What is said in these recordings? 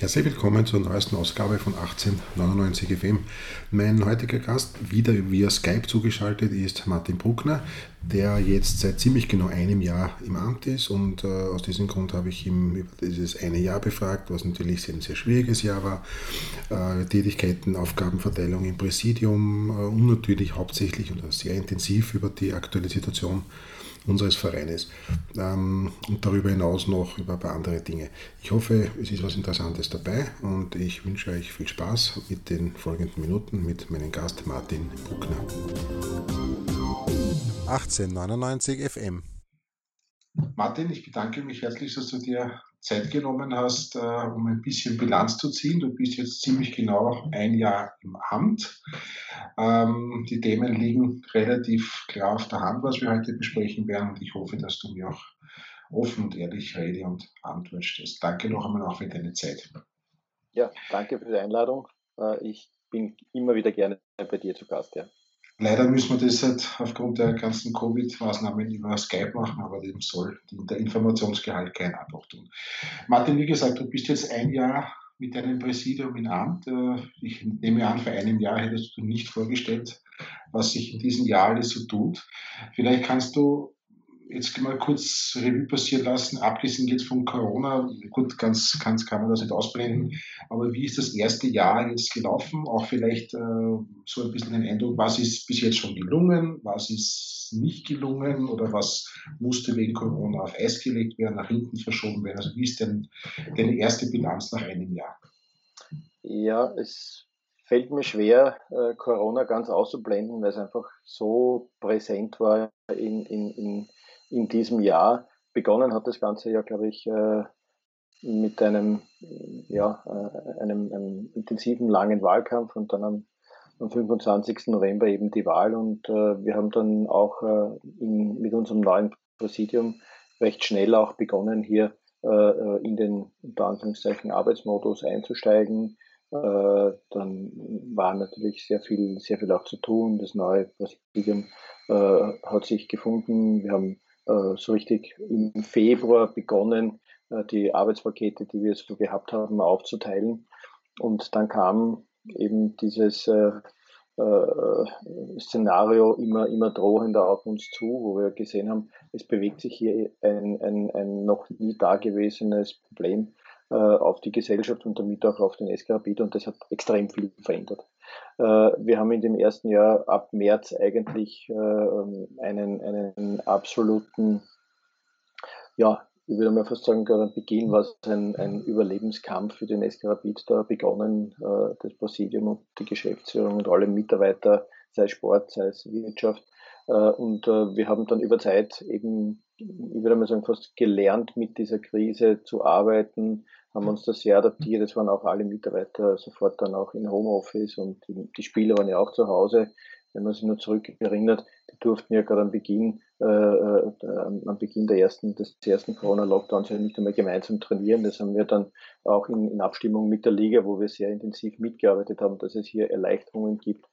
Herzlich willkommen zur neuesten Ausgabe von 1899 FM. Mein heutiger Gast, wieder via Skype zugeschaltet, ist Martin Bruckner, der jetzt seit ziemlich genau einem Jahr im Amt ist und äh, aus diesem Grund habe ich ihn über dieses eine Jahr befragt, was natürlich ein sehr schwieriges Jahr war. Äh, Tätigkeiten, Aufgabenverteilung im Präsidium äh, und natürlich hauptsächlich oder sehr intensiv über die aktuelle Situation unseres Vereines ähm, und darüber hinaus noch über ein paar andere Dinge. Ich hoffe, es ist was Interessantes dabei und ich wünsche euch viel Spaß mit den folgenden Minuten mit meinem Gast Martin Bruckner. 1899 FM. Martin, ich bedanke mich herzlich, dass du dir Zeit genommen hast, äh, um ein bisschen Bilanz zu ziehen. Du bist jetzt ziemlich genau ein Jahr im Amt. Ähm, die Themen liegen relativ klar auf der Hand, was wir heute besprechen werden. Und ich hoffe, dass du mir auch offen und ehrlich Rede und Antwort stellst. Danke noch einmal auch für deine Zeit. Ja, danke für die Einladung. Äh, ich bin immer wieder gerne bei dir zu Gast. Ja. Leider müssen wir das halt aufgrund der ganzen Covid-Maßnahmen über Skype machen, aber dem soll der Informationsgehalt kein Abbruch tun. Martin, wie gesagt, du bist jetzt ein Jahr mit deinem Präsidium in Amt. Äh, ich nehme an, vor einem Jahr hättest du nicht vorgestellt, was sich in diesem Jahr alles so tut. Vielleicht kannst du jetzt mal kurz Revue passieren lassen, abgesehen jetzt von Corona, gut, ganz, ganz kann man das nicht ausblenden, aber wie ist das erste Jahr jetzt gelaufen? Auch vielleicht äh, so ein bisschen den Eindruck, was ist bis jetzt schon gelungen, was ist nicht gelungen oder was musste wegen Corona auf Eis gelegt werden, nach hinten verschoben werden? Also wie ist denn deine erste Bilanz nach einem Jahr? Ja, es fällt mir schwer, äh, Corona ganz auszublenden, weil es einfach so präsent war in, in, in in diesem Jahr. Begonnen hat das Ganze ja, glaube ich, äh, mit einem, ja, äh, einem, einem, intensiven, langen Wahlkampf und dann am, am 25. November eben die Wahl. Und äh, wir haben dann auch in, mit unserem neuen Präsidium recht schnell auch begonnen, hier in den unter Anführungszeichen Arbeitsmodus einzusteigen. dann war natürlich sehr viel, sehr viel auch zu tun. Das neue Präsidium hat sich gefunden. Wir haben so richtig im Februar begonnen, äh, die Arbeitspakete, die wir so gehabt haben, aufzuteilen. Und dann kam eben dieses äh, Szenario immer, immer drohender auf uns zu, wo wir gesehen haben, es bewegt sich hier ein, ein, ein noch nie dagewesenes Problem auf die Gesellschaft und damit auch auf den SK und das hat extrem viel verändert. Äh, wir haben in dem ersten Jahr ab März eigentlich äh, einen, einen absoluten, ja, ich würde mal fast sagen, gerade am Beginn war es ein, ein Überlebenskampf für den SK Rapid da begonnen, äh, das Präsidium und die Geschäftsführung und alle Mitarbeiter, sei es Sport, sei es Wirtschaft. Und wir haben dann über Zeit eben, ich würde mal sagen, fast gelernt, mit dieser Krise zu arbeiten, haben uns das sehr adaptiert. Es waren auch alle Mitarbeiter sofort dann auch in Homeoffice und die Spieler waren ja auch zu Hause. Wenn man sich nur zurück erinnert, die durften ja gerade am Beginn, äh, äh, am Beginn der ersten, des ersten Corona-Lockdowns ja nicht einmal gemeinsam trainieren. Das haben wir dann auch in, in Abstimmung mit der Liga, wo wir sehr intensiv mitgearbeitet haben, dass es hier Erleichterungen gibt,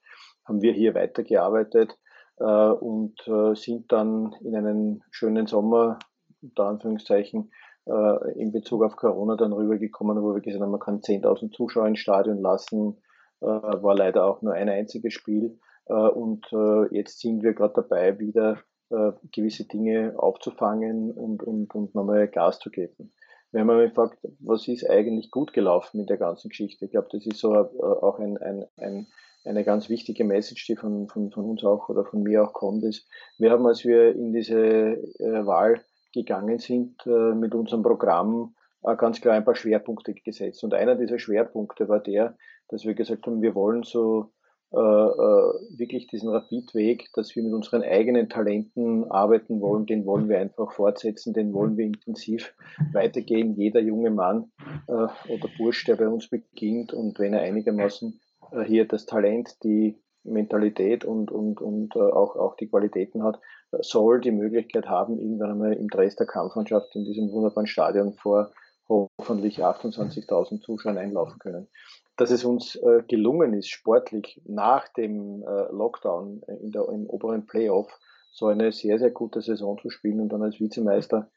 haben wir hier weitergearbeitet äh, und äh, sind dann in einen schönen Sommer, unter Anführungszeichen, äh, in Bezug auf Corona dann rübergekommen, wo wir gesagt haben, man kann 10.000 Zuschauer ins Stadion lassen, äh, war leider auch nur ein einziges Spiel. Äh, und äh, jetzt sind wir gerade dabei, wieder äh, gewisse Dinge aufzufangen und, und, und nochmal Gas zu geben. Wir haben einmal gefragt, was ist eigentlich gut gelaufen mit der ganzen Geschichte? Ich glaube, das ist so äh, auch ein, ein, ein eine ganz wichtige Message, die von, von, von uns auch oder von mir auch kommt, ist, wir haben, als wir in diese äh, Wahl gegangen sind äh, mit unserem Programm, äh, ganz klar ein paar Schwerpunkte gesetzt. Und einer dieser Schwerpunkte war der, dass wir gesagt haben, wir wollen so äh, wirklich diesen Rapidweg, dass wir mit unseren eigenen Talenten arbeiten wollen, den wollen wir einfach fortsetzen, den wollen wir intensiv weitergehen. Jeder junge Mann oder Bursch, der bei uns beginnt und wenn er einigermaßen hier das Talent, die Mentalität und, und, und äh, auch, auch die Qualitäten hat, soll die Möglichkeit haben, irgendwann einmal im Dresdner Kampfmannschaft in diesem wunderbaren Stadion vor hoffentlich 28.000 Zuschauern einlaufen können. Dass es uns äh, gelungen ist, sportlich nach dem äh, Lockdown in der, im oberen Playoff so eine sehr, sehr gute Saison zu spielen und dann als Vizemeister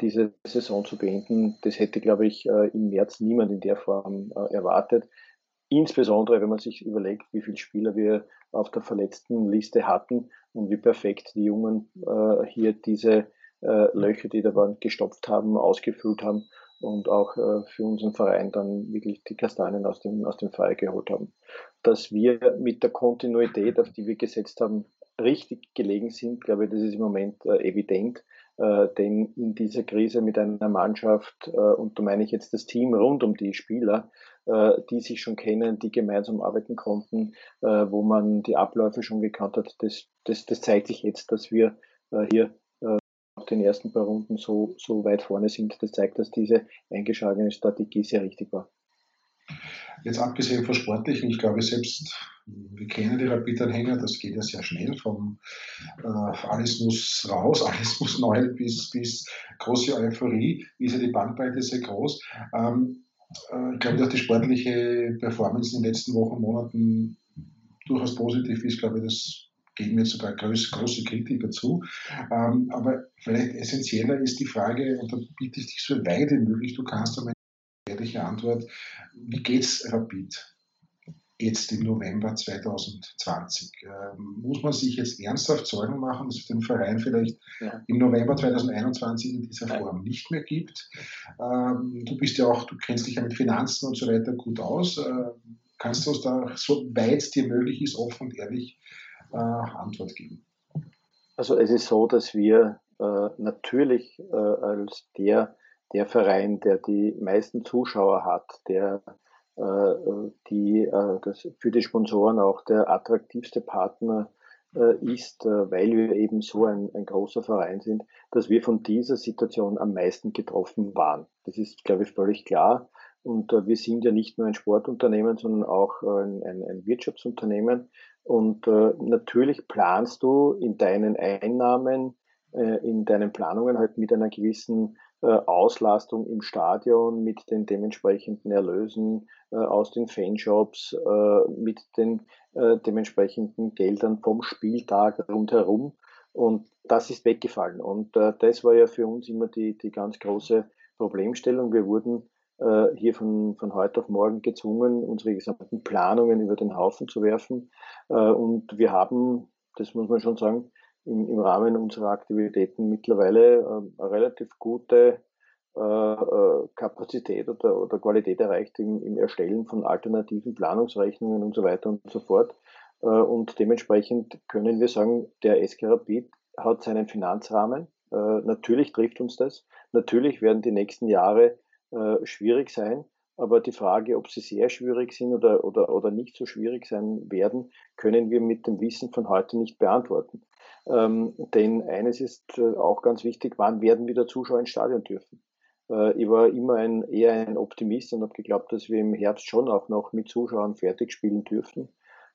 diese Saison zu beenden. Das hätte, glaube ich, im März niemand in der Form erwartet. Insbesondere, wenn man sich überlegt, wie viele Spieler wir auf der verletzten Liste hatten und wie perfekt die Jungen hier diese Löcher, die da waren, gestopft haben, ausgefüllt haben und auch für unseren Verein dann wirklich die Kastanien aus dem, aus dem Feuer geholt haben. Dass wir mit der Kontinuität, auf die wir gesetzt haben, richtig gelegen sind, glaube ich, das ist im Moment evident. Äh, denn in dieser Krise mit einer Mannschaft, äh, und da meine ich jetzt das Team rund um die Spieler, äh, die sich schon kennen, die gemeinsam arbeiten konnten, wo man die Abläufe schon gekannt hat, das, das, das zeigt sich jetzt, dass wir hier auf den ersten paar Runden so, so weit vorne sind. Das zeigt, dass diese eingeschlagene Strategie sehr richtig war. Jetzt abgesehen von sportlichen, ich glaube selbst, wir kennen die Rapid-Anhänger, das geht ja sehr schnell, vom äh, alles muss raus, alles muss neu bis, bis große Euphorie, ist ja die Bandbreite sehr groß. Ähm, äh, ich glaube, dass die sportliche Performance in den letzten Wochen, Monaten durchaus positiv ist, glaube ich, das geben mir sogar große, große Kritiker zu. Ähm, aber vielleicht essentieller ist die Frage, und da bitte ich dich so weit wie möglich, du kannst einmal ehrliche Antwort. Wie geht's Rapid? Jetzt im November 2020. Ähm, muss man sich jetzt ernsthaft Sorgen machen, dass es den Verein vielleicht ja. im November 2021 in dieser Form nicht mehr gibt? Ähm, du bist ja auch, du kennst dich ja mit Finanzen und so weiter gut aus. Ähm, kannst du uns da, so weit es dir möglich ist, offen und ehrlich äh, Antwort geben? Also es ist so, dass wir äh, natürlich äh, als der der Verein, der die meisten Zuschauer hat, der äh, die, äh, das für die Sponsoren auch der attraktivste Partner äh, ist, weil wir eben so ein, ein großer Verein sind, dass wir von dieser Situation am meisten getroffen waren. Das ist, glaube ich, völlig klar. Und wir sind ja nicht nur ein Sportunternehmen, sondern auch ein, ein, ein Wirtschaftsunternehmen. Und natürlich planst du in deinen Einnahmen, in deinen Planungen halt mit einer gewissen Auslastung im Stadion mit den dementsprechenden Erlösen äh, aus den Fanshops, äh, mit den dementsprechenden Geldern vom Spieltag rundherum. Und das ist weggefallen. Und das war ja für uns immer die, die ganz große Problemstellung. Wir wurden hier von, von heute auf morgen gezwungen, unsere gesamten Planungen über den Haufen zu werfen. und wir haben, das muss man schon sagen, im, im Rahmen unserer Aktivitäten mittlerweile äh, eine relativ gute äh, äh, Kapazität oder, oder Qualität erreicht im, im Erstellen von alternativen Planungsrechnungen und so weiter und so fort. Äh, und dementsprechend können wir sagen, der SK Rapid hat seinen Finanzrahmen. Äh, natürlich trifft uns das. Natürlich werden die nächsten Jahre äh, schwierig sein. Aber die Frage, ob sie sehr schwierig sind oder, oder, oder nicht so schwierig sein werden, können wir mit dem Wissen von heute nicht beantworten. Ähm, denn eines ist äh, auch ganz wichtig, wann werden wieder Zuschauer ins Stadion dürfen? Äh, ich war immer ein, eher ein Optimist und habe geglaubt, dass wir im Herbst schon auch noch mit Zuschauern fertig spielen dürften.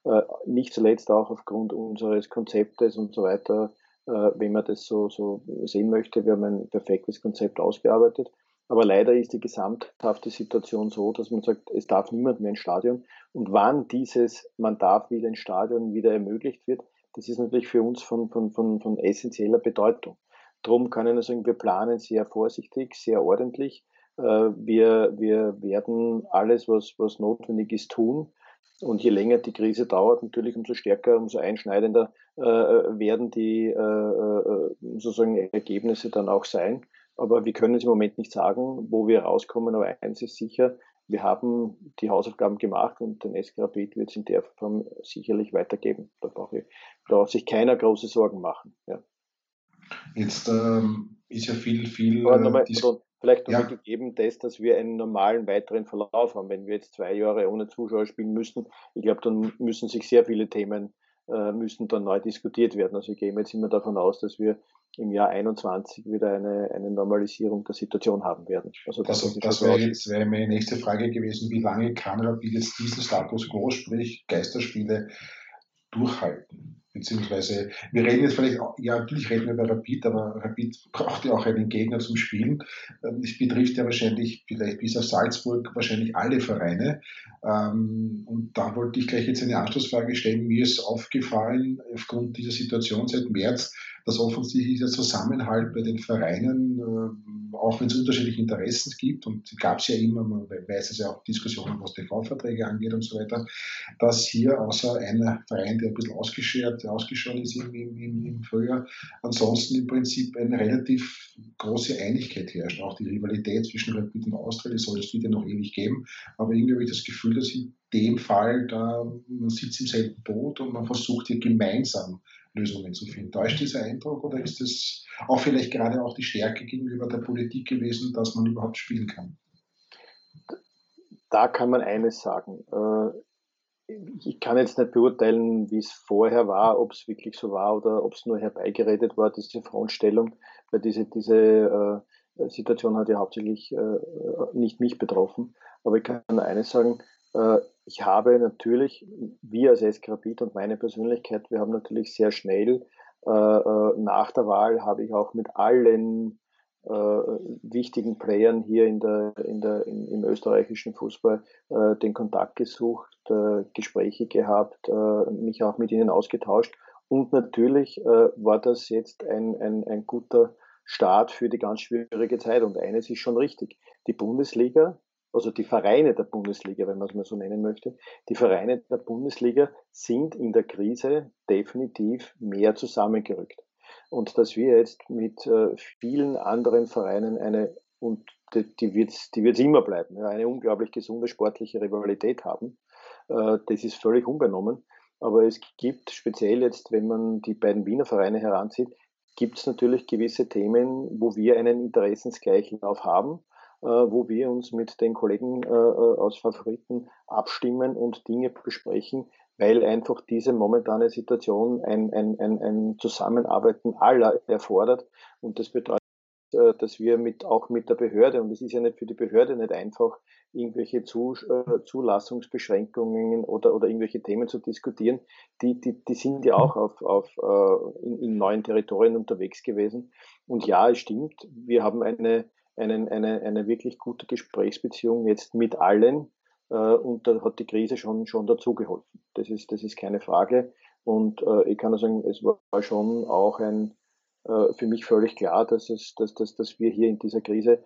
Äh, nicht zuletzt auch aufgrund unseres Konzeptes und so weiter, äh, wenn man das so, so sehen möchte. Wir haben ein perfektes Konzept ausgearbeitet. Aber leider ist die gesamthafte Situation so, dass man sagt, es darf niemand mehr ins Stadion. Und wann dieses, man darf wieder ins Stadion wieder ermöglicht wird, das ist natürlich für uns von, von, von, von essentieller Bedeutung. Darum kann ich nur sagen, wir planen sehr vorsichtig, sehr ordentlich. Äh, wir, wir werden alles, was, was notwendig ist, tun. Und je länger die Krise dauert, natürlich umso stärker, umso einschneidender äh, werden die äh, äh, sozusagen Ergebnisse dann auch sein. Aber wir können es im Moment nicht sagen, wo wir rauskommen. Aber eins ist sicher, wir haben die Hausaufgaben gemacht und den SK Rapid wird es in der Form sicherlich weitergeben. Da braucht, ich, da braucht sich keiner große Sorgen machen. Ja. Jetzt ähm, ist ja viel, viel. Aber nochmal, also, vielleicht nochmal ja. gegeben, das, dass wir einen normalen weiteren Verlauf haben. Wenn wir jetzt zwei Jahre ohne Zuschauer spielen müssten, ich glaube, dann müssen sich sehr viele Themen äh, müssen dann neu diskutiert werden. Also ich gehe jetzt immer davon aus, dass wir im Jahr 21 wieder eine, eine Normalisierung der Situation haben werden. Also das, also, das wäre jetzt wäre meine nächste Frage gewesen, wie lange kann Rapid jetzt diesen Status quo, sprich Geisterspiele, durchhalten? Beziehungsweise, wir reden jetzt vielleicht, auch, ja, natürlich reden wir über Rapid, aber Rapid braucht ja auch einen Gegner zum Spielen. Ähm, es betrifft ja wahrscheinlich, vielleicht bis auf Salzburg, wahrscheinlich alle Vereine. Ähm, und da wollte ich gleich jetzt eine Anschlussfrage stellen. Mir ist aufgefallen, aufgrund dieser Situation seit März, offensichtlich der Zusammenhalt bei den Vereinen, äh, auch wenn es unterschiedliche Interessen gibt, und gab es ja immer, man weiß es ja auch Diskussionen, was TV-Verträge angeht und so weiter, dass hier außer einer Verein, der ein bisschen ausgeschert, ausgeschaut ist im, im, im Frühjahr, ansonsten im Prinzip eine relativ große Einigkeit herrscht. Auch die Rivalität zwischen Rapid und Austria, die soll es wieder noch ewig geben, aber irgendwie habe ich das Gefühl, dass in dem Fall, da man sitzt im selben Boot und man versucht hier gemeinsam Lösungen zu finden. Täuscht dieser Eindruck oder ist es auch vielleicht gerade auch die Stärke gegenüber der Politik gewesen, dass man überhaupt spielen kann? Da kann man eines sagen. Äh, ich kann jetzt nicht beurteilen, wie es vorher war, ob es wirklich so war oder ob es nur herbeigeredet war, diese Frontstellung, weil diese, diese äh, Situation hat ja hauptsächlich äh, nicht mich betroffen. Aber ich kann eines sagen, ich habe natürlich, wir als Eskrapit und meine Persönlichkeit, wir haben natürlich sehr schnell äh, äh, nach der Wahl habe ich auch mit allen äh, wichtigen Playern hier in der, in der, in, im österreichischen Fußball äh, den Kontakt gesucht, äh, Gespräche gehabt, äh, mich auch mit ihnen ausgetauscht. Und natürlich war das jetzt ein, ein, ein guter Start für die ganz schwierige Zeit. Und eines ist schon richtig. Die Bundesliga also die Vereine der Bundesliga, wenn man es mal so nennen möchte, die Vereine der Bundesliga sind in der Krise definitiv mehr zusammengerückt. Und dass wir jetzt mit äh, vielen anderen Vereinen eine, und die, die wird es die wird's immer bleiben, eine unglaublich gesunde sportliche Rivalität haben, äh, das ist völlig unbenommen. Aber es gibt speziell jetzt, wenn man die beiden Wiener Vereine heranzieht, gibt es natürlich gewisse Themen, wo wir einen Interessensgleichlauf haben wo wir uns mit den Kollegen äh, äh, aus Favoriten abstimmen und Dinge besprechen, weil einfach diese momentane Situation ein, ein, ein, ein Zusammenarbeiten aller erfordert. Und das bedeutet, dass wir mit, auch mit der Behörde, und es ist ja nicht für die Behörde nicht einfach, irgendwelche Zu, äh, Zulassungsbeschränkungen oder, oder irgendwelche Themen zu diskutieren, die, die, die sind ja auch auf, auf, äh, in, in neuen Territorien unterwegs gewesen. Und ja, es stimmt, wir haben eine, einen, eine, eine wirklich gute Gesprächsbeziehung jetzt mit allen. Äh, und da hat die Krise schon, schon dazu geholfen. Das ist, das ist keine Frage. Und äh, ich kann nur sagen, es war schon auch ein, äh, für mich völlig klar, dass, es, dass, dass, dass wir hier in dieser Krise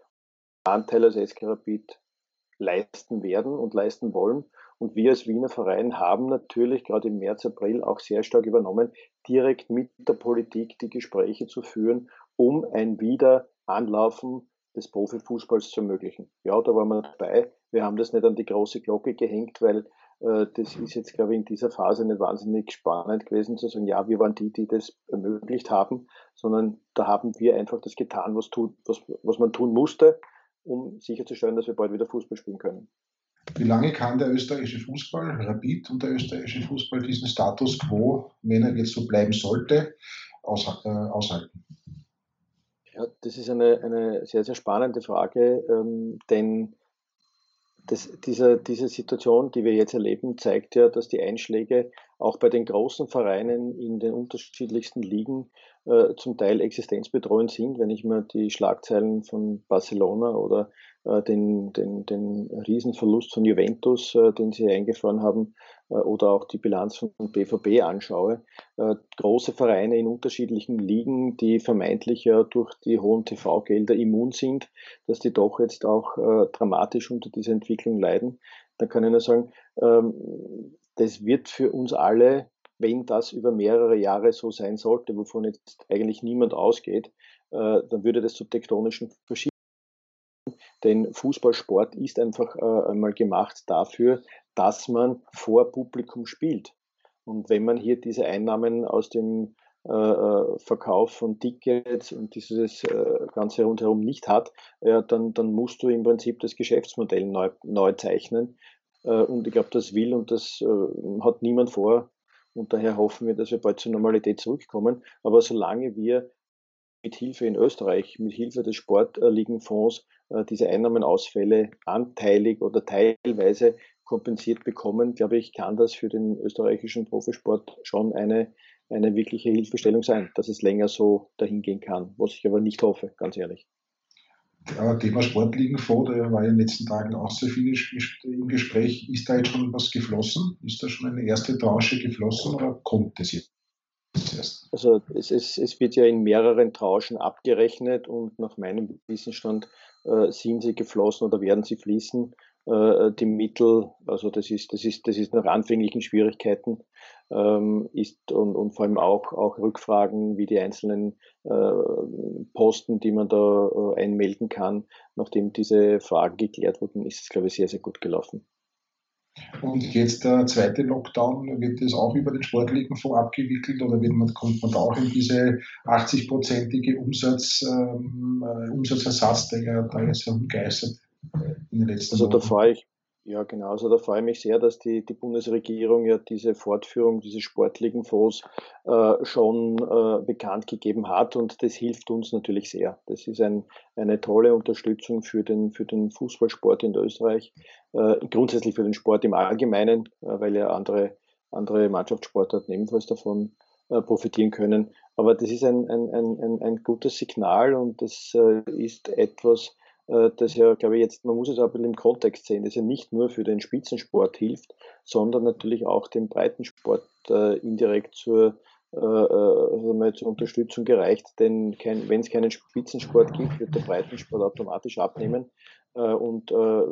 Anteil als SK leisten werden und leisten wollen. Und wir als Wiener Verein haben natürlich gerade im März, April auch sehr stark übernommen, direkt mit der Politik die Gespräche zu führen, um ein Wiederanlaufen des Profifußballs zu ermöglichen. Ja, da waren wir dabei. Wir haben das nicht an die große Glocke gehängt, weil äh, das ist jetzt, glaube ich, in dieser Phase nicht wahnsinnig spannend gewesen zu sagen, ja, wir waren die, die das ermöglicht haben, sondern da haben wir einfach das getan, was, tut, was, was man tun musste, um sicherzustellen, dass wir bald wieder Fußball spielen können. Wie lange kann der österreichische Fußball, Rapid und der österreichische Fußball diesen Status quo, wenn er jetzt so bleiben sollte, äh, aushalten? Ja, das ist eine, eine sehr, sehr spannende Frage, ähm, denn das, diese, diese Situation, die wir jetzt erleben, zeigt ja, dass die Einschläge auch bei den großen Vereinen in den unterschiedlichsten Ligen äh, zum Teil existenzbedrohend sind. Wenn ich mir die Schlagzeilen von Barcelona oder äh, den, den, den Riesenverlust von Juventus, äh, den sie eingefahren haben, oder auch die Bilanz von BVB anschaue, äh, große Vereine in unterschiedlichen Ligen, die vermeintlich ja durch die hohen TV-Gelder immun sind, dass die doch jetzt auch äh, dramatisch unter dieser Entwicklung leiden, da kann ich nur sagen, ähm, das wird für uns alle, wenn das über mehrere Jahre so sein sollte, wovon jetzt eigentlich niemand ausgeht, äh, dann würde das zu tektonischen Verschiebungen. Denn Fußballsport ist einfach äh, einmal gemacht dafür, dass man vor Publikum spielt. Und wenn man hier diese Einnahmen aus dem äh, äh Verkauf von Tickets und dieses äh, Ganze rundherum nicht hat, ja, dann, dann musst du im Prinzip das Geschäftsmodell neu, neu zeichnen. Äh, und ich glaube, das will und das äh, hat niemand vor. Und daher hoffen wir, dass wir bald zur Normalität zurückkommen. Aber solange wir mit Hilfe in Österreich, mit Hilfe des Sportligenfonds äh, diese Einnahmenausfälle anteilig oder teilweise kompensiert bekommen, glaube ich, kann das für den österreichischen Profisport schon eine, eine wirkliche Hilfestellung sein, dass es länger so dahin gehen kann, was ich aber nicht hoffe, ganz ehrlich. Ja, Thema Sportligenfonds, da war ja in den letzten Tagen auch sehr viel im Gespräch. Ist da jetzt schon was geflossen? Ist da schon eine erste Tranche geflossen oder kommt das jetzt? Also es, es, es, wird ja in mehreren Tranchen abgerechnet und nach meinem Wissensstand äh, sind sie geflossen oder werden sie fließen. Äh, die Mittel, also das ist, das ist, das ist nach anfänglichen Schwierigkeiten, ähm, ist und, und vor allem auch, auch Rückfragen, wie die einzelnen äh, Posten, die man da äh, einmelden kann, nachdem diese Fragen geklärt wurden, ist es, glaube ich, sehr, sehr gut gelaufen. Und jetzt der zweite Lockdown, wird das auch über den sportlichen Fonds abgewickelt oder wird man, kommt man da auch in diese 80-prozentige Umsatz, ähm, äh, Umsatzersatz, der ja da jetzt herumgeistert in den letzten Also da fahre ich, ja, genau. Also da freue ich mich sehr, dass die, die Bundesregierung ja diese Fortführung dieses sportlichen Fonds äh, schon äh, bekannt gegeben hat und das hilft uns natürlich sehr. Das ist ein, eine tolle Unterstützung für den, für den Fußballsport in Österreich, äh, grundsätzlich für den Sport im Allgemeinen, äh, weil ja andere, andere Mannschaftssportarten ebenfalls davon äh, profitieren können. Aber das ist ein, ein, ein, ein, gutes Signal und das äh, ist etwas, das ja, glaube ich, jetzt, man muss es auch ein bisschen im Kontext sehen, das ja nicht nur für den Spitzensport hilft, sondern natürlich auch dem Breitensport äh, indirekt zur, äh, also zur Unterstützung gereicht. Denn wenn es keinen Spitzensport gibt, wird der Breitensport automatisch abnehmen. Äh, und äh,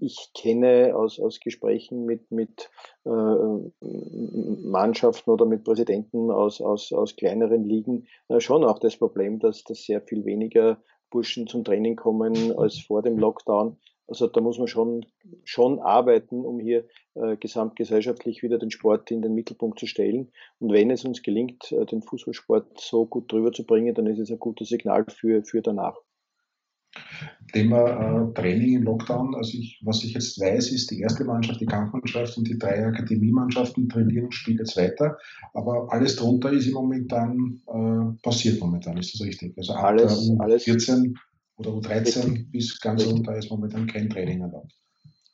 ich kenne aus, aus Gesprächen mit, mit Mannschaften oder mit Präsidenten aus, aus, aus kleineren Ligen schon auch das Problem, dass das sehr viel weniger Burschen zum Training kommen als vor dem Lockdown. Also da muss man schon, schon arbeiten, um hier äh, gesamtgesellschaftlich wieder den Sport in den Mittelpunkt zu stellen. Und wenn es uns gelingt, äh, den Fußballsport so gut drüber zu bringen, dann ist es ein gutes Signal für, für danach. Thema äh, Training im Lockdown. Also ich, was ich jetzt weiß, ist die erste Mannschaft, die Kampfmannschaft und die drei Akademiemannschaften trainieren und spielen jetzt weiter. Aber alles drunter ist im Moment dann äh, passiert momentan, ist das richtig? Also ab alles, alles 14 oder U13 richtig. bis ganz richtig. runter ist momentan kein Training erlaubt.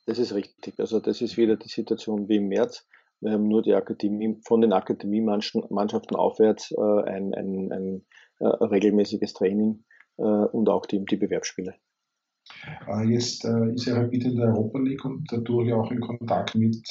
Das ist richtig. Also das ist wieder die Situation wie im März. Wir haben nur die Akademie, von den Akademiemannschaften aufwärts äh, ein, ein, ein äh, regelmäßiges Training äh, und auch die, die Bewerbsspiele. Äh, jetzt äh, ist er Rapid in der Europa League und dadurch auch in Kontakt mit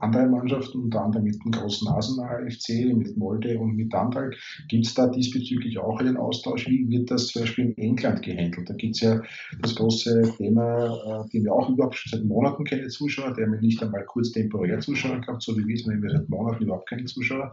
anderen Mannschaften, unter anderem mit dem großen Arsenal FC, mit Molde und mit Dandal. Gibt es da diesbezüglich auch einen Austausch? Wie wird das zum Beispiel in England gehandelt? Da gibt es ja das große Thema, äh, den wir auch überhaupt schon seit Monaten keine Zuschauer, der mir nicht einmal kurz temporär Zuschauer gehabt, so wie wir es, wir haben seit Monaten überhaupt keine Zuschauer.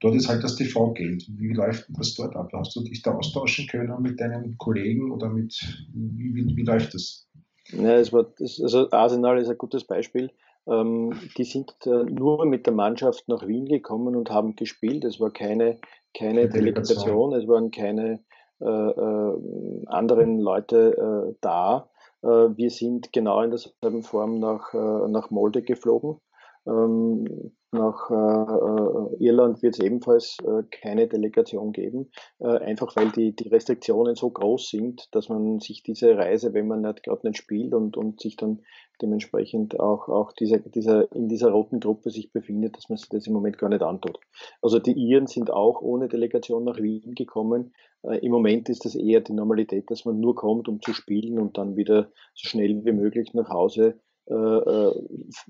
Dort ist halt das TV-Geld. Wie läuft das dort ab? Hast du dich da austauschen können mit deinen Kollegen oder mit, wie, wie, wie läuft das? Ja, es war, also Arsenal ist ein gutes Beispiel. Ähm, die sind äh, nur mit der Mannschaft nach Wien gekommen und haben gespielt. Es war keine, keine Delegation, es waren keine äh, äh, anderen Leute äh, da. Äh, wir sind genau in derselben Form nach, äh, nach Molde geflogen. Ähm, nach äh, äh, Irland wird es ebenfalls äh, keine Delegation geben, äh, einfach weil die, die Restriktionen so groß sind, dass man sich diese Reise, wenn man nicht gerade nicht spielt und, und sich dann dementsprechend auch, auch dieser, dieser, in dieser roten Gruppe sich befindet, dass man sich das im Moment gar nicht antut. Also die Iren sind auch ohne Delegation nach Wien gekommen. Äh, Im Moment ist das eher die Normalität, dass man nur kommt, um zu spielen und dann wieder so schnell wie möglich nach Hause äh,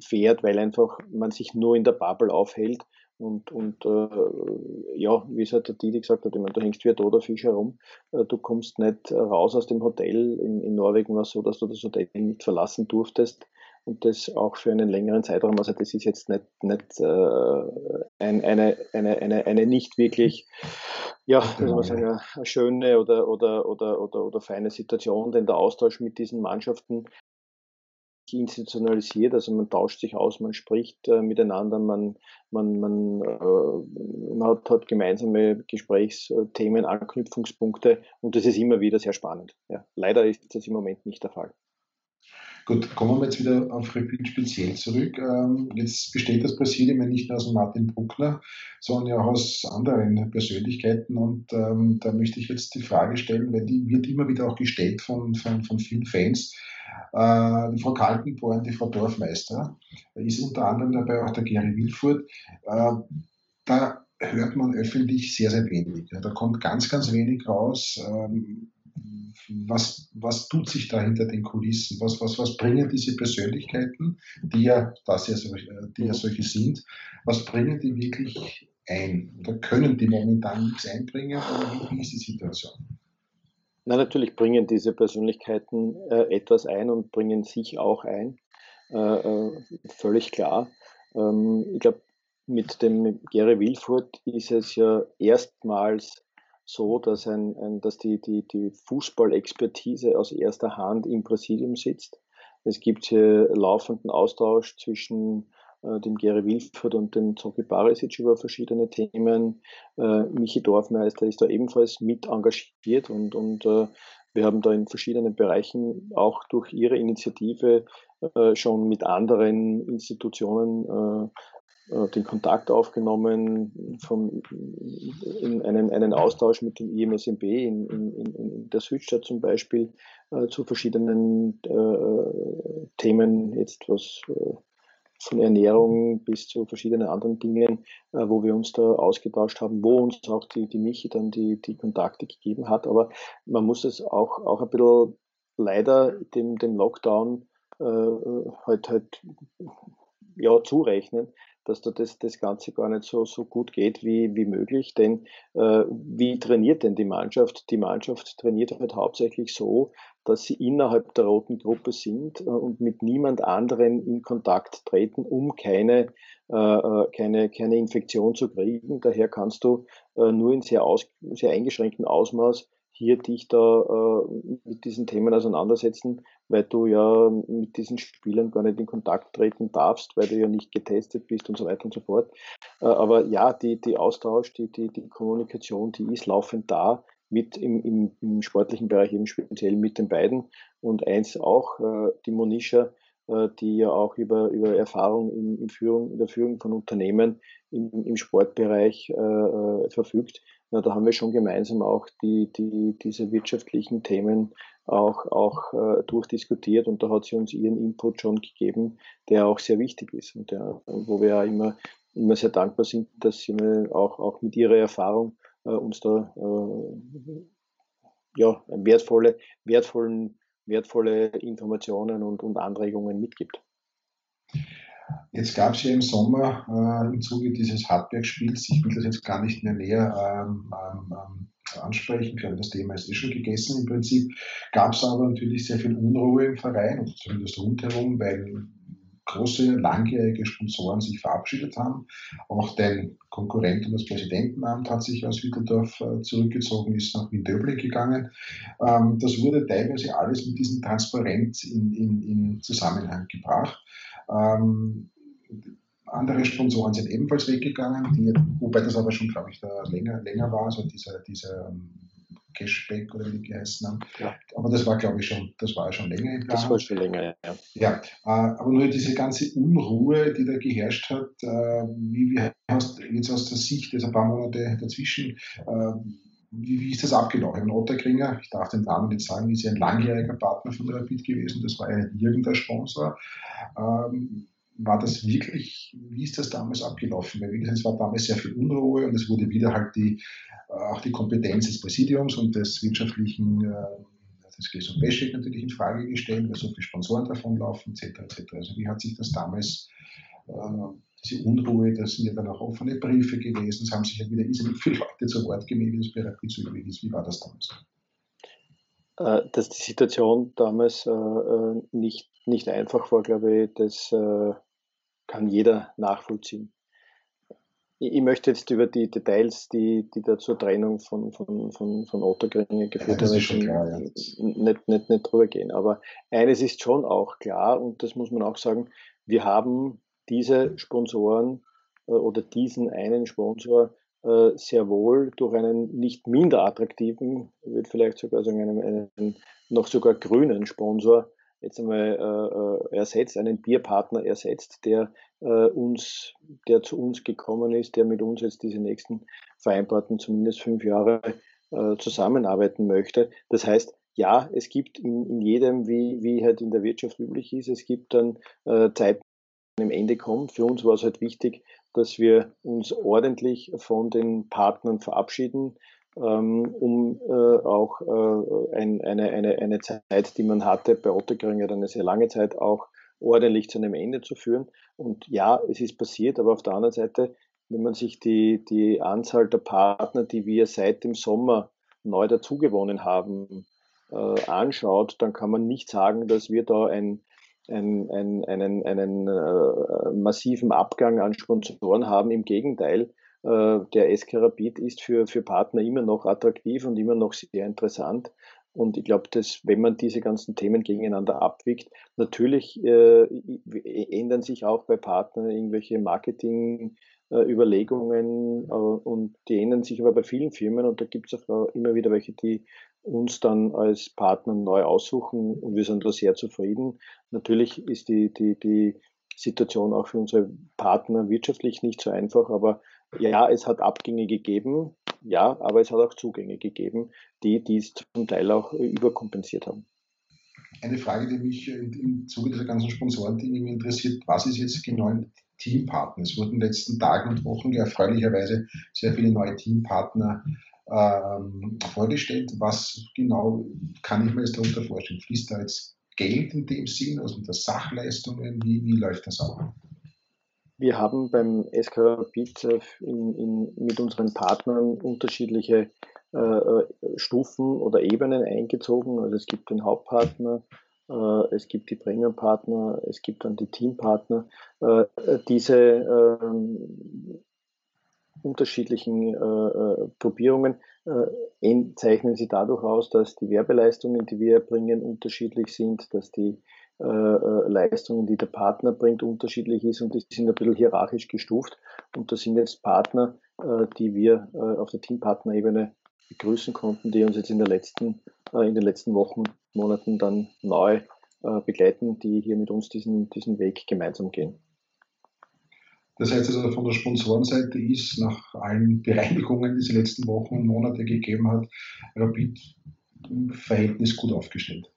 fährt, weil einfach man sich nur in der Bubble aufhält und, und äh, ja, wie es halt der Didi gesagt hat, ich meine, du hängst wie ein toter Fisch herum, äh, du kommst nicht raus aus dem Hotel. In, in Norwegen war es so, dass du das Hotel nicht verlassen durftest und das auch für einen längeren Zeitraum. Also das ist jetzt nicht, nicht äh, ein, eine, eine, eine, eine nicht wirklich, ja, man sagen, eine schöne oder, oder, oder, oder, oder feine Situation, denn der Austausch mit diesen Mannschaften institutionalisiert, also man tauscht sich aus, man spricht äh, miteinander, man, man, man, äh, man hat, hat gemeinsame Gesprächsthemen, Anknüpfungspunkte und das ist immer wieder sehr spannend. Ja. Leider ist das im Moment nicht der Fall. Gut, kommen wir jetzt wieder auf Rapid speziell zurück. Ähm, jetzt besteht das Präsidium ja nicht nur aus Martin Bruckner, sondern ja auch aus anderen Persönlichkeiten. Und ähm, da möchte ich jetzt die Frage stellen, weil die wird immer wieder auch gestellt von, von, von vielen Fans. Äh, die Frau Kaltenborn, die Frau Dorfmeister, ist unter anderem dabei auch der Gary Wilfurt. Äh, da hört man öffentlich sehr, sehr wenig. Da kommt ganz, ganz wenig raus. Ähm, was, was tut sich da hinter den Kulissen? Was, was, was bringen diese Persönlichkeiten, die ja, das ja, die ja solche sind, was bringen die wirklich ein? Oder können die momentan nichts einbringen? Oder wie ist die Situation? Na, natürlich bringen diese Persönlichkeiten äh, etwas ein und bringen sich auch ein. Äh, äh, völlig klar. Ähm, ich glaube, mit dem Gary Wilfurt ist es ja erstmals so, dass, ein, ein, dass die, die, die Fußballexpertise aus erster Hand im Präsidium sitzt. Es gibt hier laufenden Austausch zwischen äh, dem Gary Wilfurt und dem Zoki Barisic über verschiedene Themen. Äh, Michi Dorfmeister ist da ebenfalls mit engagiert und, und äh, wir haben da in verschiedenen Bereichen auch durch ihre Initiative äh, schon mit anderen Institutionen äh, den Kontakt aufgenommen, vom, in einen, einen Austausch mit dem IMSMB in, in, in der Südstadt zum Beispiel zu verschiedenen Themen, jetzt was von Ernährung bis zu verschiedenen anderen Dingen, äh, wo wir uns da ausgetauscht haben, wo uns auch die, die Michi dann die, die Kontakte gegeben hat. Aber man muss es auch, auch ein bisschen leider dem, dem Lockdown äh, halt, halt ja, zurechnen, dass da das, das Ganze gar nicht so, so gut geht wie, wie möglich. Denn äh, wie trainiert denn die Mannschaft? Die Mannschaft trainiert halt hauptsächlich so, dass sie innerhalb der roten Gruppe sind äh, und mit niemand anderen in Kontakt treten, um keine, äh, äh keine, keine Infektion zu kriegen. Daher kannst du äh, nur in sehr, aus, sehr eingeschränktem Ausmaß hier dich da äh, mit diesen Themen auseinandersetzen, weil du ja mit diesen Spielern gar nicht in Kontakt treten darfst, weil du ja nicht getestet bist und so weiter und so fort. Äh, aber ja, die, die Austausch, die, die, die Kommunikation, die ist laufend da, mit im, im, im sportlichen Bereich eben speziell mit den beiden. Und eins auch, äh, die Monisha, äh, die ja auch über, über Erfahrung in, in, Führung, in der Führung von Unternehmen im, im Sportbereich äh, verfügt. Na, da haben wir schon gemeinsam auch die, die, diese wirtschaftlichen Themen auch, auch äh, durchdiskutiert und da hat sie uns ihren Input schon gegeben, der auch sehr wichtig ist und der, wo wir ja immer, immer sehr dankbar sind, dass sie auch, auch mit ihrer Erfahrung äh, uns da äh, ja, wertvolle, wertvollen, wertvolle Informationen und, und Anregungen mitgibt. Jetzt gab es ja im Sommer äh, im Zuge dieses Hartberg-Spiels, ich will das jetzt gar nicht mehr näher ähm, ähm, ähm, ansprechen, glaube, das Thema ist eh schon gegessen im Prinzip, gab es aber natürlich sehr viel Unruhe im Verein, oder zumindest rundherum, weil große, langjährige Sponsoren sich verabschiedet haben. Auch dein Konkurrent und das Präsidentenamt hat sich aus Witteldorf äh, zurückgezogen, ist nach Wien-Döble gegangen. Ähm, das wurde teilweise alles mit diesem Transparenz in, in, in Zusammenhang gebracht. Ähm, andere Sponsoren sind ebenfalls weggegangen, die, wobei das aber schon, glaube ich, da länger, länger war, also dieser, dieser ähm, Cashback oder wie die geheißen haben. Ja. Aber das war, glaube ich, schon, das war schon länger im Plan. Das war schon länger, ja. Ja, äh, aber nur diese ganze Unruhe, die da geherrscht hat, äh, wie, wie hast jetzt aus der Sicht, ein paar Monate dazwischen, äh, wie, wie, ist das abgelaufen? Im Otterkringer, ich darf den Namen nicht sagen, ist ja ein langjähriger Partner von Rapid gewesen, das war ja irgendein Sponsor. Ähm, war das wirklich, wie ist das damals abgelaufen? Weil, wie gesagt, es war damals sehr viel Unruhe und es wurde wieder halt die, äh, auch die Kompetenz des Präsidiums und des wirtschaftlichen, äh, des Gesund Beschek natürlich in Frage gestellt, weil so viele Sponsoren davonlaufen, etc. etc. Also wie hat sich das damals, äh, diese Unruhe, das sind ja dann auch offene Briefe gewesen, es haben sich ja wieder irrsinnig viele Leute zu Wort gemeldet, das Bereich zu übrigens. Wie war das damals? Dass die Situation damals nicht, nicht einfach war, glaube ich, das kann jeder nachvollziehen. Ich, möchte jetzt über die Details, die, die da zur Trennung von, von, von, von Otterkringe geführt ja, haben, ja. nicht, nicht, nicht drüber gehen. Aber eines ist schon auch klar, und das muss man auch sagen, wir haben diese Sponsoren äh, oder diesen einen Sponsor äh, sehr wohl durch einen nicht minder attraktiven, ich würde vielleicht sogar sagen, einen, einen noch sogar grünen Sponsor jetzt einmal äh, äh, ersetzt, einen Bierpartner ersetzt, der äh, uns, der zu uns gekommen ist, der mit uns jetzt diese nächsten vereinbarten zumindest fünf Jahre äh, zusammenarbeiten möchte. Das heißt, ja, es gibt in, in jedem, wie, wie halt in der Wirtschaft üblich ist, es gibt dann äh, Zeiten, die am Ende kommt. Für uns war es halt wichtig, dass wir uns ordentlich von den Partnern verabschieden, um äh, auch äh, ein, eine, eine, eine Zeit, die man hatte, bei Otterkring eine sehr lange Zeit auch ordentlich zu einem Ende zu führen. Und ja, es ist passiert, aber auf der anderen Seite wenn man sich die, die Anzahl der Partner, die wir seit dem Sommer neu dazugewonnen haben, äh, anschaut, dann kann man nicht sagen, dass wir da ein, ein, ein, einen, einen äh, massiven Abgang an Sponsoren haben. Im Gegenteil, der SK Rapid ist für, für Partner immer noch attraktiv und immer noch sehr interessant. Und ich glaube, dass wenn man diese ganzen Themen gegeneinander abwiegt, natürlich äh, ändern sich auch bei Partnern irgendwelche Marketing-Überlegungen äh, und die ändern sich aber bei vielen Firmen und da gibt es auch immer wieder welche, die uns dann als Partner neu aussuchen und wir sind da sehr zufrieden. Natürlich ist die, die, die Situation auch für unsere Partner wirtschaftlich nicht so einfach, aber ja, es hat Abgänge gegeben, ja, aber es hat auch Zugänge gegeben, die dies zum Teil auch überkompensiert haben. Eine Frage, die mich im Zuge dieser ganzen Sponsorendinge interessiert, was ist jetzt genau ein Teampartner? Es wurden in den letzten Tagen und Wochen erfreulicherweise sehr viele neue Teampartner ähm, vorgestellt. Was genau kann ich mir jetzt darunter vorstellen? Fließt da jetzt Geld in dem Sinn, also mit der Sachleistungen? Wie, wie läuft das ab? Wir haben beim SK Rapid äh, in, in, mit unseren Partnern unterschiedliche äh, äh, Stufen oder Ebenen eingezogen. Also es gibt den Hauptpartner, äh, es gibt die Premium-Partner, es gibt dann die Teampartner. Äh, diese ähm, unterschiedlichen äh, Probierungen zeichnen sie dadurch aus, dass die Werbeleistungen, die wir erbringen, unterschiedlich sind, dass die Leistungen, die der Partner bringt, unterschiedlich ist und die sind ein bisschen hierarchisch gestuft. Und das sind jetzt Partner, äh, die wir äh, auf der Teampartnerebene begrüßen konnten, die uns jetzt in, letzten, äh, in den letzten Wochen, Monaten dann neu äh, begleiten, die hier mit uns diesen, diesen Weg gemeinsam gehen. Das heißt also von der Sponsorenseite ist nach allen Bereinigungen, die es die letzten Wochen und Monate gegeben hat, Rapid im Verhältnis gut aufgestellt.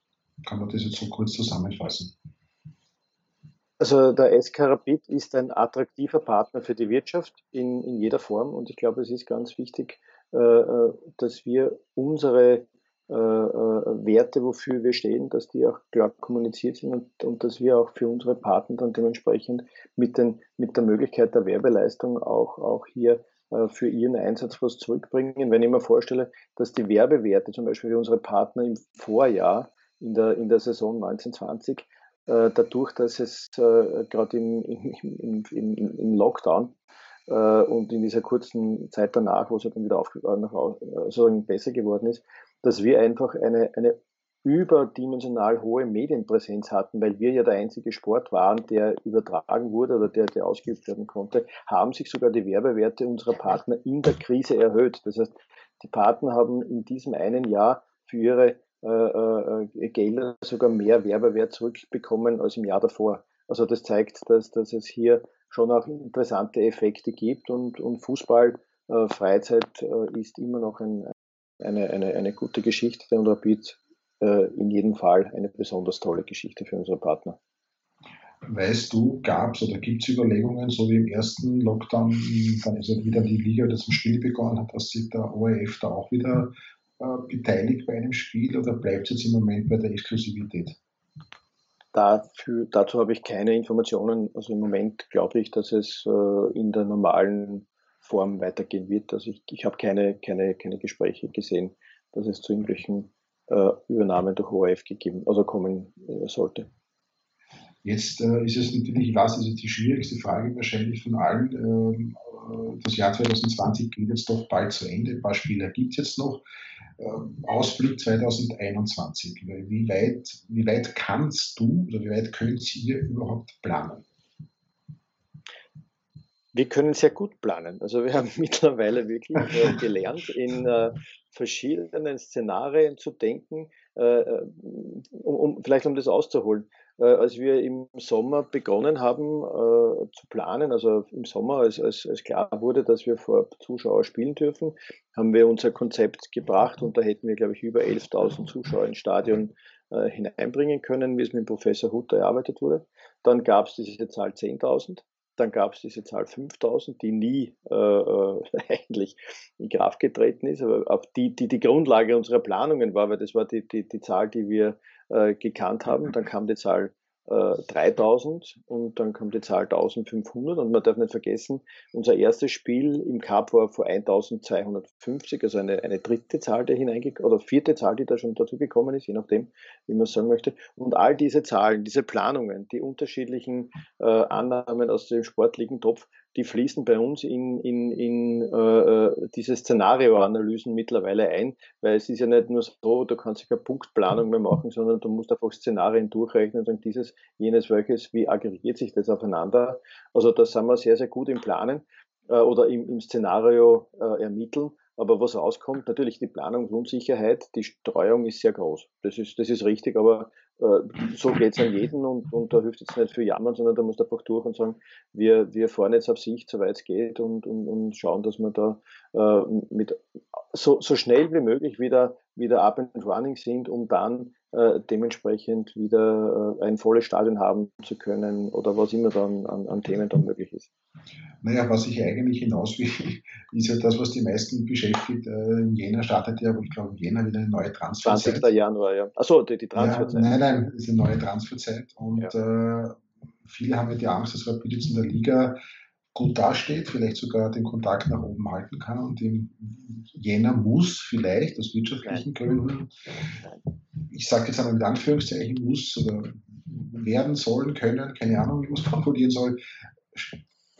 Kann man das jetzt so kurz zusammenfassen? Also der SK Rapid ist ein attraktiver Partner für die Wirtschaft in, in jeder Form und ich glaube, es ist ganz wichtig, äh, äh dass wir unsere äh, Werte, wofür wir stehen, dass die auch klar kommuniziert sind und, und dass wir auch für unsere Partner dann dementsprechend mit, den, mit der Möglichkeit der Werbeleistung auch, auch hier für ihren Einsatz was zurückbringen. Wenn ich mir vorstelle, dass die Werbewerte zum Beispiel für unsere Partner im Vorjahr in der, in der Saison 1920. Äh, dadurch, dass es äh, gerade im, im, im, im, Lockdown äh, und in dieser kurzen Zeit danach, wo es dann wieder auf, äh, sozusagen besser geworden ist, dass wir einfach eine, eine überdimensional hohe Medienpräsenz hatten, weil wir ja der einzige Sport waren, der übertragen wurde oder der, der ausgeübt werden konnte, haben sich sogar die Werbewerte unserer Partner in der Krise erhöht. Das heißt, die Partner haben in diesem einen Jahr für ihre äh, äh, Gelder sogar mehr Werbewert zurückbekommen als im Jahr davor. Also das zeigt, dass, dass es hier schon auch interessante Effekte gibt und, und Fußball, äh, Freizeit äh, ist immer noch ein, eine, eine, eine gute Geschichte und Rapid äh, in jedem Fall eine besonders tolle Geschichte für unsere Partner. Weißt du, gab es oder gibt es Überlegungen, so wie im ersten Lockdown, dann ist ja wieder die Liga, das zum Spiel begonnen hat, dass sich der ORF da auch wieder äh, beteiligt bei einem Spiel oder bleibt es jetzt im Moment bei der Exklusivität? Dafür, dazu habe ich keine Informationen. Also im Moment glaube ich, dass es äh, in der normalen Form weitergehen wird. Also ich, ich habe keine, keine, keine Gespräche gesehen, dass es zu irgendwelchen äh, Übernahmen durch ORF gegeben, also kommen äh, sollte. Jetzt äh, ist es natürlich, ich weiß, das ist die schwierigste Frage wahrscheinlich von allen. Ähm, äh, das Jahr 2020 geht jetzt doch bald zu Ende. Ein paar Spieler gibt es jetzt noch. Ähm, Ausblick 2021. Wie weit, wie weit kannst du oder wie weit könnt ihr überhaupt planen? Wir können sehr gut planen. Also wir haben mittlerweile wirklich äh, gelernt, in äh, verschiedenen Szenarien zu denken, äh, äh, um, um, vielleicht um das auszuholen. Äh, als wir im Sommer begonnen haben äh, zu planen, also im Sommer, als, als, als klar wurde, dass wir vor Zuschauern spielen dürfen, haben wir unser Konzept gebracht und da hätten wir, glaube ich, über 11.000 Zuschauer ins Stadion äh, hineinbringen können, wie es mit Professor Hutter erarbeitet wurde. Dann gab es diese Zahl 10.000. Dann gab es diese Zahl 5000, die nie äh, äh eigentlich in Kraft getreten ist, aber auf die, die die Grundlage unserer Planungen war, weil das war die, die, die Zahl, die wir äh, gekannt haben. Dann kam die Zahl 3000 äh, und dann kommt die Zahl 1500 und man darf nicht vergessen, unser erstes Spiel im Cup war vor 1250, also eine, eine dritte Zahl, die hineingekommen, oder vierte Zahl, die da schon dazu gekommen ist, je nachdem, wie man es sagen möchte. Und all diese Zahlen, diese Planungen, die unterschiedlichen äh, Annahmen aus dem sportlichen Topf, die fließen bei uns in, in, in äh, äh, diese Szenarioanalysen mittlerweile ein, weil es ist ja nicht nur so, du kannst keine Punktplanung mehr machen, sondern du musst einfach Szenarien durchrechnen und dieses, jenes, welches, wie aggregiert sich das aufeinander. Also da sind wir sehr, sehr gut im Planen äh, oder im, im Szenario äh, ermitteln. Aber was rauskommt, natürlich die Planungsunsicherheit, die Streuung ist sehr groß. Das ist, das ist richtig, aber äh, so geht es an jeden und, und da hilft jetzt nicht viel jammern, sondern da muss der einfach durch und sagen, wir, wir fahren jetzt auf Sicht, soweit es geht und, und, und schauen, dass wir da äh, mit so, so schnell wie möglich wieder, wieder up and running sind, um dann äh, dementsprechend wieder äh, ein volles Stadion haben zu können oder was immer dann an, an Themen dann möglich ist. Naja, was ich eigentlich hinaus will, ist ja das, was die meisten beschäftigt. Äh, Im Jänner startet ja, ich glaube, im Jänner wieder eine neue Transferzeit. 20. Januar, ja. Achso, die, die Transferzeit. Ja, nein, nein, ist eine neue Transferzeit und ja. äh, viele haben ja die Angst, dass Rapid jetzt in der Liga gut dasteht, vielleicht sogar den Kontakt nach oben halten kann und im Jänner muss vielleicht aus wirtschaftlichen Gründen, ich sage jetzt einmal mit Anführungszeichen, muss oder werden sollen, können, keine Ahnung, wie man es formulieren soll,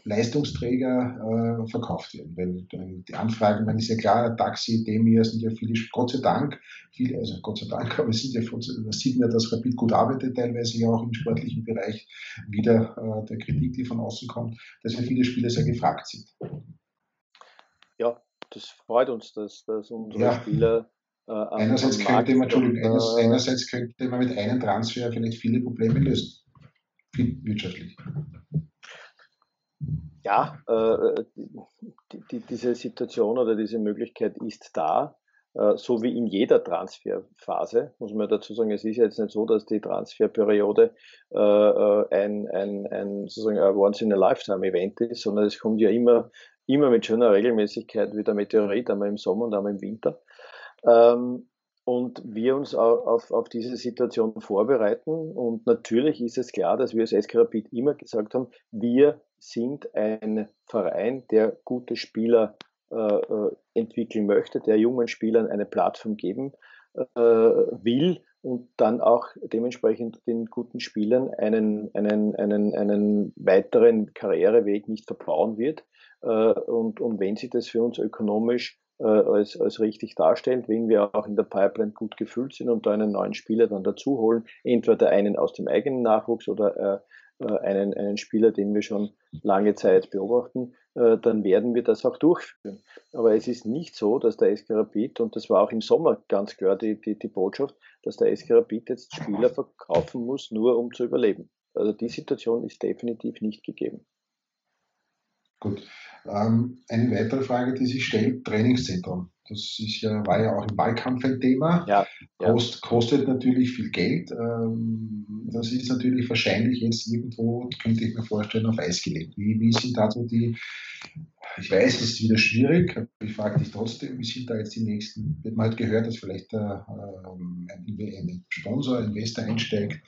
Leistungsträger äh, verkauft werden. Weil die Anfragen, man ist ja klar, Taxi, Demir sind ja viele, Gott sei Dank, viele, also Gott sei Dank, aber es sind ja, das sieht man, dass Rapid gut arbeitet, teilweise ja auch im sportlichen Bereich, wieder äh, der Kritik, die von außen kommt, dass ja viele Spieler sehr gefragt sind. Ja, das freut uns, dass, dass unsere ja. Spieler äh, einerseits, könnte man, Entschuldigung, äh, einerseits könnte man mit einem Transfer vielleicht viele Probleme lösen, wirtschaftlich ja, äh, die, die, diese Situation oder diese Möglichkeit ist da, äh, so wie in jeder Transferphase, muss man dazu sagen. Es ist jetzt nicht so, dass die Transferperiode äh, äh ein, ein, ein sozusagen ein Once-in-a-Lifetime-Event ist, sondern es kommt ja immer, immer mit schöner Regelmäßigkeit wie der Meteorit, einmal im Sommer und einmal im Winter. Ähm, und wir uns auf, auf diese Situation vorbereiten. Und natürlich ist es klar, dass wir als SK Rapid immer gesagt haben, wir sind ein Verein, der gute Spieler äh, äh, entwickeln möchte, der jungen Spielern eine Plattform geben äh, will und dann auch dementsprechend den guten Spielern einen, einen, einen, einen weiteren Karriereweg nicht verbauen wird. Äh, und, und wenn sich das für uns ökonomisch äh, als, als richtig darstellt, wenn wir auch in der Pipeline gut gefüllt sind und da einen neuen Spieler dann dazu holen, entweder einen aus dem eigenen Nachwuchs oder äh, äh, einen, einen Spieler, den wir schon lange Zeit beobachten, äh, dann werden wir das auch durchführen. Aber es ist nicht so, dass der SK Rapid, und das war auch im Sommer ganz klar die, die, die Botschaft, dass der SK Rapid jetzt Spieler verkaufen muss, nur um zu überleben. Also die Situation ist definitiv nicht gegeben. Gut. Ähm, eine weitere Frage, die sich stellt, Trainingszentrum. Das ist ja, war ja auch im Wahlkampf ein Thema. Ja, Kost, kostet natürlich viel Geld. Ähm, das ist natürlich wahrscheinlich jetzt irgendwo, könnte ich mir vorstellen, auf Eis gelegt. Wie, wie sind da so die, ich weiß, es ist wieder schwierig, aber ich frage dich trotzdem, wie sind da jetzt die nächsten, wird man halt gehört, dass vielleicht äh, ein, ein Sponsor, ein Investor einsteigt,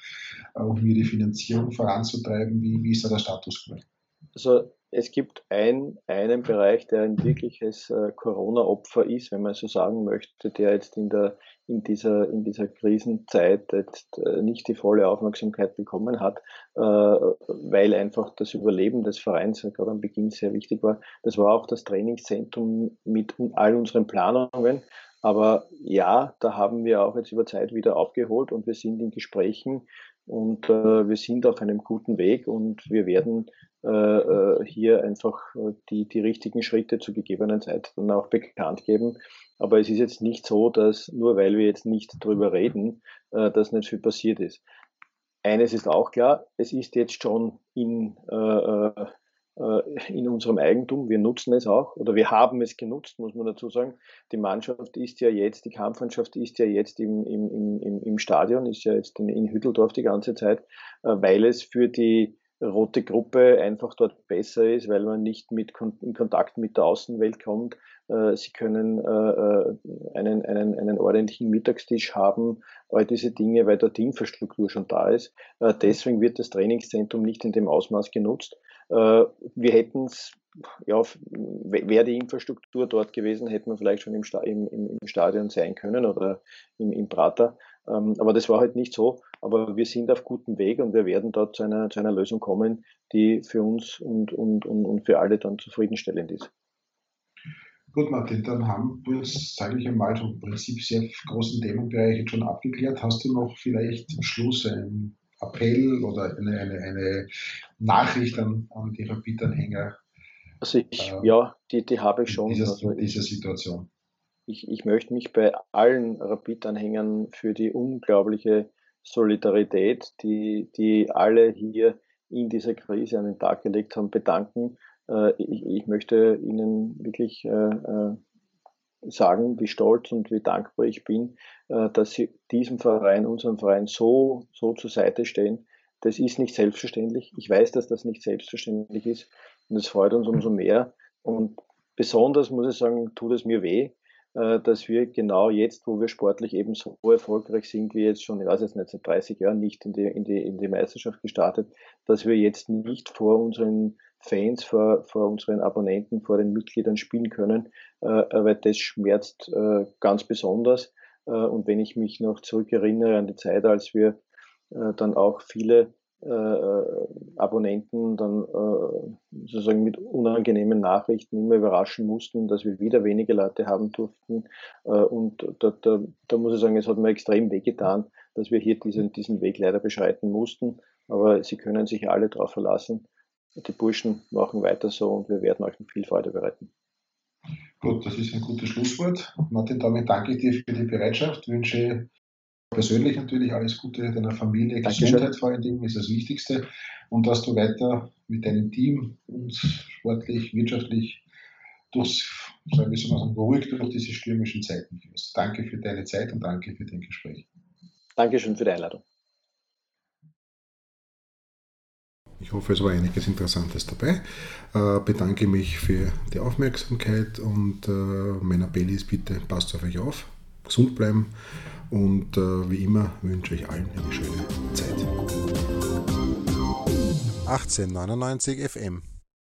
um hier die Finanzierung voranzutreiben. Wie, wie ist da der Status quo? Also es gibt ein, einen Bereich, der ein wirkliches äh, Corona-Opfer ist, wenn man so sagen möchte, der jetzt in, der, in, dieser, in dieser Krisenzeit jetzt äh, nicht die volle Aufmerksamkeit bekommen hat, äh, weil einfach das Überleben des Vereins gerade am Beginn sehr wichtig war. Das war auch das Trainingszentrum mit all unseren Planungen. Aber ja, da haben wir auch jetzt über Zeit wieder aufgeholt und wir sind in Gesprächen und äh, wir sind auf einem guten Weg und wir werden hier einfach äh, die, die richtigen Schritte zu gegebenen Zeit dann auch bekannt geben. Aber es ist jetzt nicht so, dass nur weil wir jetzt nicht drüber reden, äh, dass nicht viel passiert ist. Eines ist auch klar, es ist jetzt schon in, äh, äh in unserem Eigentum. Wir nutzen es auch oder wir haben es genutzt, muss man dazu sagen. Die Mannschaft ist ja jetzt, die Kampfmannschaft ist ja jetzt im, im, im, im Stadion, ist ja jetzt in, in Hütteldorf die ganze Zeit, weil es für die rote Gruppe einfach dort besser ist, weil man nicht mit in Kontakt mit der Außenwelt kommt, äh, Sie können äh, einen, einen, einen ordentlichen Mittagstisch haben, all diese Dinge, weil dort die Infrastruktur schon da ist. Deswegen wird das Trainingszentrum nicht in dem Ausmaß genutzt. Wir hätten es, ja, wäre die Infrastruktur dort gewesen, hätten wir vielleicht schon im Stadion sein können oder im, im Prater. Ähm, aber das war halt nicht so. Aber wir sind auf gutem Weg und wir werden dort zu einer, zu einer Lösung kommen, die für uns und, und, und, und für alle dann zufriedenstellend ist. Gut, Martin, dann haben wir jetzt, sage ich einmal, so im Prinzip sehr großen Themenbereich jetzt schon abgeklärt. Hast du noch vielleicht zum Schluss einen Appell oder eine, eine, eine Nachricht an, an die Rapid-Anhänger? Also ich, äh, ja, die, die habe ich schon. Dieser, also dieser Situation ich, ich möchte mich bei allen Rapid-Anhängern für die unglaubliche Solidarität, die, die alle hier in dieser Krise an den Tag gelegt haben, bedanken. Äh, ich, ich möchte Ihnen wirklich äh, äh, sagen, wie stolz und wie dankbar ich bin, dass Sie diesem Verein, unserem Verein so, so zur Seite stehen. Das ist nicht selbstverständlich. Ich weiß, dass das nicht selbstverständlich ist und es freut uns umso mehr. Und besonders muss ich sagen, tut es mir weh, dass wir genau jetzt, wo wir sportlich eben so erfolgreich sind, wie jetzt schon, ich weiß jetzt nicht, seit 30 Jahren nicht in die, in die, in die Meisterschaft gestartet, dass wir jetzt nicht vor unseren Fans, vor, vor unseren Abonnenten, vor den Mitgliedern spielen können, äh, weil das schmerzt äh, ganz besonders. Und wenn ich mich noch zurückerinnere an die Zeit, als wir dann auch viele äh, Abonnenten dann äh, sozusagen mit unangenehmen Nachrichten immer überraschen mussten, dass wir wieder wenige Leute haben durften. Äh, und da, da, da muss ich sagen, es hat mir extrem wehgetan, dass wir hier diesen, diesen Weg leider beschreiten mussten. Aber Sie können sich alle darauf verlassen. Die Burschen machen weiter so und wir werden euch viel Freude bereiten. Gut, das ist ein gutes Schlusswort. Martin, damit danke ich dir für die Bereitschaft, wünsche persönlich natürlich alles Gute deiner Familie, Dankeschön. Gesundheit vor allen Dingen ist das Wichtigste und dass du weiter mit deinem Team und sportlich, wirtschaftlich durchs, sagen wir so mal, ruhig durch diese stürmischen Zeiten führst. Danke für deine Zeit und danke für dein Gespräch. Dankeschön für die Einladung. Ich hoffe, es war einiges Interessantes dabei. Äh, bedanke mich für die Aufmerksamkeit und äh, mein Appell ist bitte, passt auf euch auf, gesund bleiben und äh, wie immer wünsche ich allen eine schöne Zeit. 1899 FM